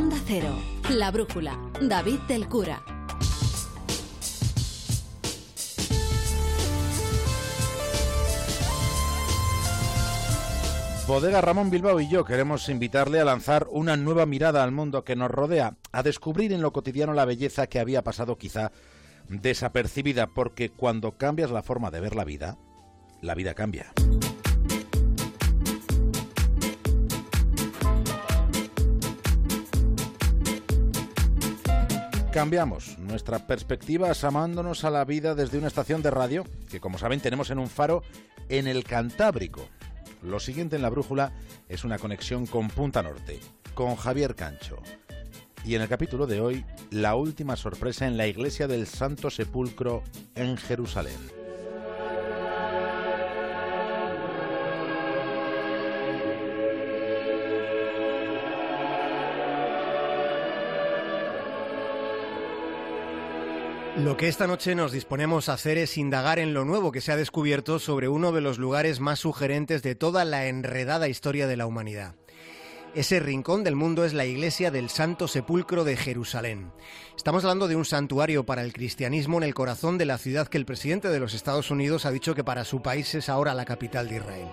Onda Cero, La Brújula, David del Cura. Bodega Ramón Bilbao y yo queremos invitarle a lanzar una nueva mirada al mundo que nos rodea, a descubrir en lo cotidiano la belleza que había pasado quizá desapercibida, porque cuando cambias la forma de ver la vida, la vida cambia. Cambiamos nuestra perspectiva asomándonos a la vida desde una estación de radio que, como saben, tenemos en un faro en el Cantábrico, lo siguiente en la brújula es una conexión con Punta Norte, con Javier Cancho. Y en el capítulo de hoy, la última sorpresa en la iglesia del Santo Sepulcro en Jerusalén. Lo que esta noche nos disponemos a hacer es indagar en lo nuevo que se ha descubierto sobre uno de los lugares más sugerentes de toda la enredada historia de la humanidad. Ese rincón del mundo es la iglesia del Santo Sepulcro de Jerusalén. Estamos hablando de un santuario para el cristianismo en el corazón de la ciudad que el presidente de los Estados Unidos ha dicho que para su país es ahora la capital de Israel.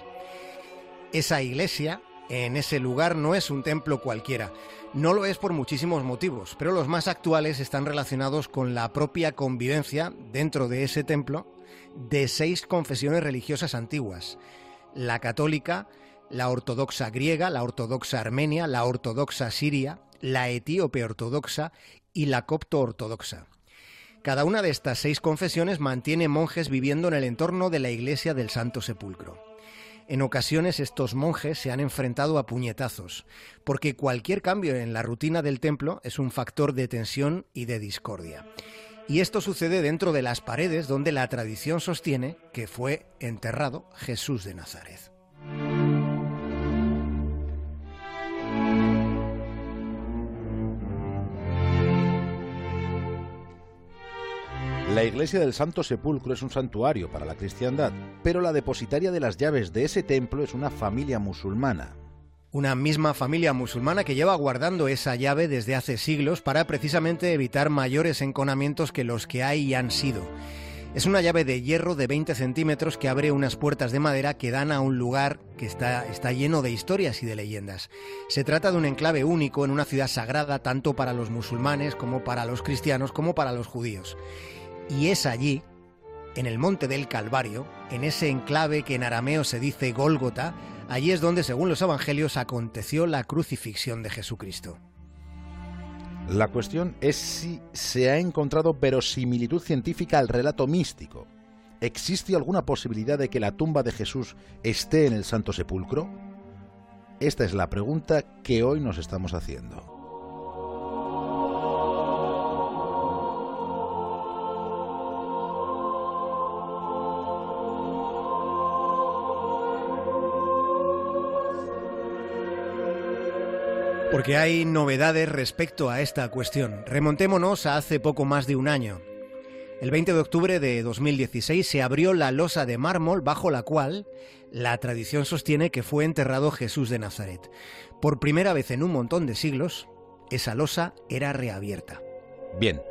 Esa iglesia, en ese lugar, no es un templo cualquiera. No lo es por muchísimos motivos, pero los más actuales están relacionados con la propia convivencia dentro de ese templo de seis confesiones religiosas antiguas. La católica, la ortodoxa griega, la ortodoxa armenia, la ortodoxa siria, la etíope ortodoxa y la copto ortodoxa. Cada una de estas seis confesiones mantiene monjes viviendo en el entorno de la iglesia del Santo Sepulcro. En ocasiones estos monjes se han enfrentado a puñetazos, porque cualquier cambio en la rutina del templo es un factor de tensión y de discordia. Y esto sucede dentro de las paredes donde la tradición sostiene que fue enterrado Jesús de Nazaret. La iglesia del Santo Sepulcro es un santuario para la cristiandad, pero la depositaria de las llaves de ese templo es una familia musulmana. Una misma familia musulmana que lleva guardando esa llave desde hace siglos para precisamente evitar mayores enconamientos que los que hay y han sido. Es una llave de hierro de 20 centímetros que abre unas puertas de madera que dan a un lugar que está, está, lleno de historias y de leyendas. Se trata de un enclave único en una ciudad sagrada tanto para los musulmanes como para los cristianos como para los judíos. Y es allí, en el monte del Calvario, en ese enclave que en arameo se dice Gólgota, allí es donde, según los evangelios, aconteció la crucifixión de Jesucristo. La cuestión es si se ha encontrado verosimilitud científica al relato místico. ¿Existe alguna posibilidad de que la tumba de Jesús esté en el Santo Sepulcro? Esta es la pregunta que hoy nos estamos haciendo. Porque hay novedades respecto a esta cuestión. Remontémonos a hace poco más de un año. El 20 de octubre de 2016 se abrió la losa de mármol bajo la cual la tradición sostiene que fue enterrado Jesús de Nazaret. Por primera vez en un montón de siglos, esa losa era reabierta. Bien,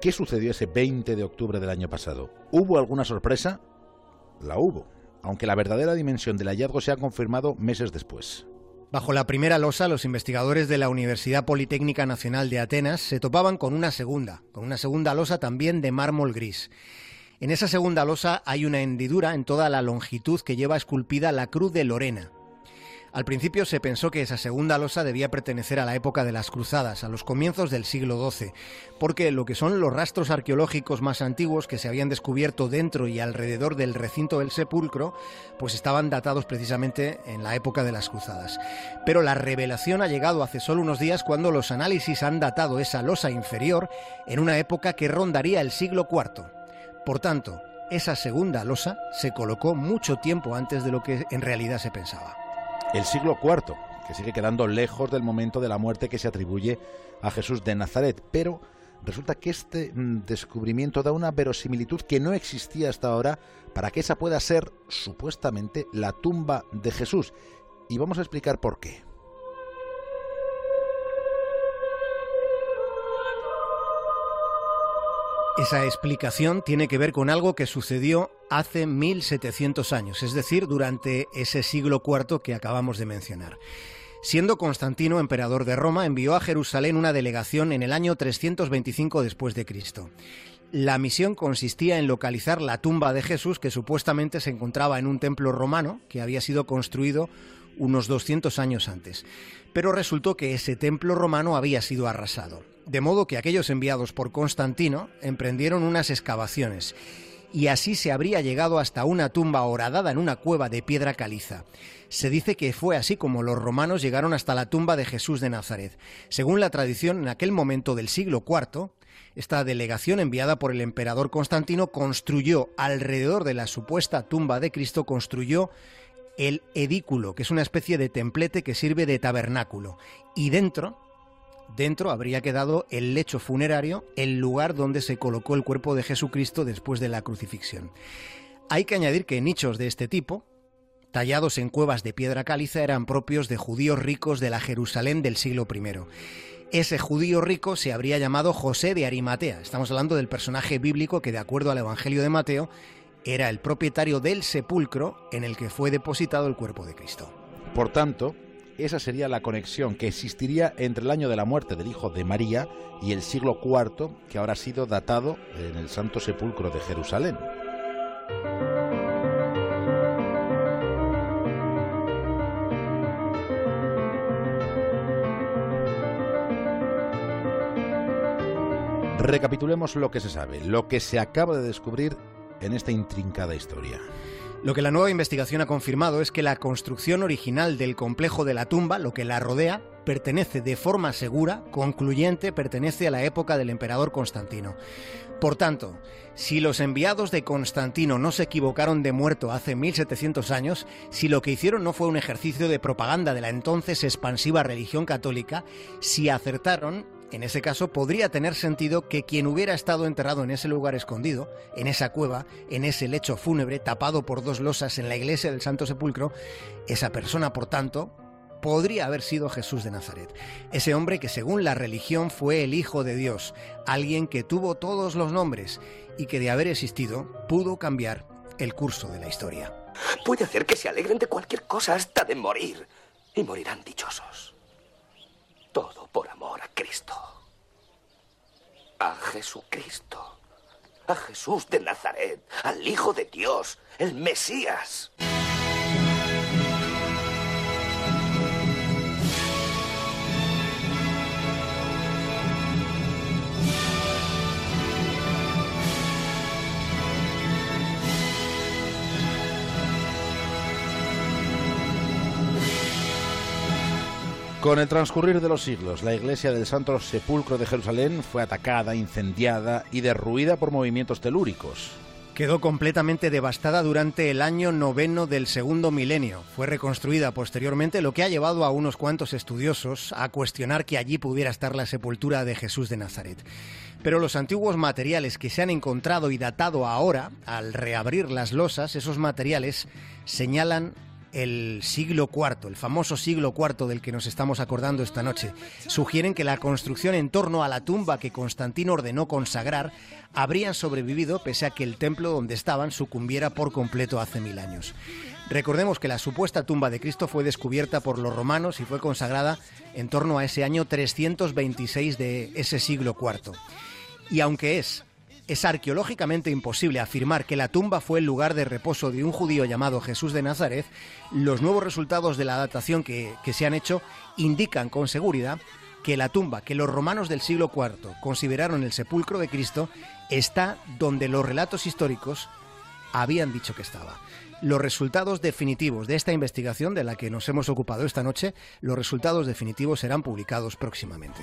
¿qué sucedió ese 20 de octubre del año pasado? ¿Hubo alguna sorpresa? La hubo, aunque la verdadera dimensión del hallazgo se ha confirmado meses después. Bajo la primera losa, los investigadores de la Universidad Politécnica Nacional de Atenas se topaban con una segunda, con una segunda losa también de mármol gris. En esa segunda losa hay una hendidura en toda la longitud que lleva esculpida la cruz de Lorena, al principio se pensó que esa segunda losa debía pertenecer a la época de las cruzadas, a los comienzos del siglo XII, porque lo que son los rastros arqueológicos más antiguos que se habían descubierto dentro y alrededor del recinto del sepulcro, pues estaban datados precisamente en la época de las cruzadas. Pero la revelación ha llegado hace solo unos días cuando los análisis han datado esa losa inferior en una época que rondaría el siglo IV. Por tanto, esa segunda losa se colocó mucho tiempo antes de lo que en realidad se pensaba el siglo IV, que sigue quedando lejos del momento de la muerte que se atribuye a Jesús de Nazaret, pero resulta que este mm, descubrimiento da una verosimilitud que no existía hasta ahora para que esa pueda ser supuestamente la tumba de Jesús. Y vamos a explicar por qué. Esa explicación tiene que ver con algo que sucedió hace 1700 años, es decir, durante ese siglo IV que acabamos de mencionar. Siendo Constantino emperador de Roma, envió a Jerusalén una delegación en el año 325 después de Cristo. La misión consistía en localizar la tumba de Jesús que supuestamente se encontraba en un templo romano que había sido construido unos 200 años antes. Pero resultó que ese templo romano había sido arrasado. De modo que aquellos enviados por Constantino emprendieron unas excavaciones y así se habría llegado hasta una tumba horadada en una cueva de piedra caliza. Se dice que fue así como los romanos llegaron hasta la tumba de Jesús de Nazaret. Según la tradición, en aquel momento del siglo IV, esta delegación enviada por el emperador Constantino construyó alrededor de la supuesta tumba de Cristo, construyó el edículo, que es una especie de templete que sirve de tabernáculo. Y dentro, dentro habría quedado el lecho funerario, el lugar donde se colocó el cuerpo de Jesucristo después de la crucifixión. Hay que añadir que nichos de este tipo, tallados en cuevas de piedra caliza, eran propios de judíos ricos de la Jerusalén del siglo I. Ese judío rico se habría llamado José de Arimatea. Estamos hablando del personaje bíblico que, de acuerdo al Evangelio de Mateo, era el propietario del sepulcro en el que fue depositado el cuerpo de Cristo. Por tanto, esa sería la conexión que existiría entre el año de la muerte del hijo de María y el siglo IV, que ahora ha sido datado en el Santo Sepulcro de Jerusalén. Recapitulemos lo que se sabe, lo que se acaba de descubrir en esta intrincada historia. Lo que la nueva investigación ha confirmado es que la construcción original del complejo de la tumba, lo que la rodea, pertenece de forma segura, concluyente, pertenece a la época del emperador Constantino. Por tanto, si los enviados de Constantino no se equivocaron de muerto hace 1700 años, si lo que hicieron no fue un ejercicio de propaganda de la entonces expansiva religión católica, si acertaron, en ese caso podría tener sentido que quien hubiera estado enterrado en ese lugar escondido, en esa cueva, en ese lecho fúnebre tapado por dos losas en la iglesia del Santo Sepulcro, esa persona, por tanto, podría haber sido Jesús de Nazaret, ese hombre que según la religión fue el Hijo de Dios, alguien que tuvo todos los nombres y que de haber existido pudo cambiar el curso de la historia. Puede hacer que se alegren de cualquier cosa hasta de morir y morirán dichosos. Todo por amor a Cristo. A Jesucristo. A Jesús de Nazaret. Al Hijo de Dios. El Mesías. Con el transcurrir de los siglos, la iglesia del Santo Sepulcro de Jerusalén fue atacada, incendiada y derruida por movimientos telúricos. Quedó completamente devastada durante el año noveno del segundo milenio. Fue reconstruida posteriormente, lo que ha llevado a unos cuantos estudiosos a cuestionar que allí pudiera estar la sepultura de Jesús de Nazaret. Pero los antiguos materiales que se han encontrado y datado ahora, al reabrir las losas, esos materiales señalan el siglo IV, el famoso siglo IV del que nos estamos acordando esta noche. Sugieren que la construcción en torno a la tumba que Constantino ordenó consagrar habrían sobrevivido pese a que el templo donde estaban sucumbiera por completo hace mil años. Recordemos que la supuesta tumba de Cristo fue descubierta por los romanos y fue consagrada en torno a ese año 326 de ese siglo IV. Y aunque es es arqueológicamente imposible afirmar que la tumba fue el lugar de reposo de un judío llamado Jesús de Nazaret, los nuevos resultados de la datación que, se han hecho indican con seguridad que la tumba que los romanos del siglo IV consideraron el sepulcro de Cristo está donde los relatos históricos habían dicho que estaba. Los resultados definitivos de esta investigación de la que nos hemos ocupado esta noche, los resultados definitivos serán publicados próximamente.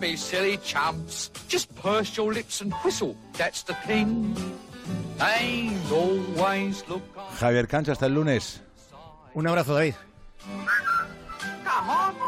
be silly chumps. Just purse your lips and whistle, that's the thing. and always look on. Javier Cancho, hasta el lunes. Un abrazo, David. Come on.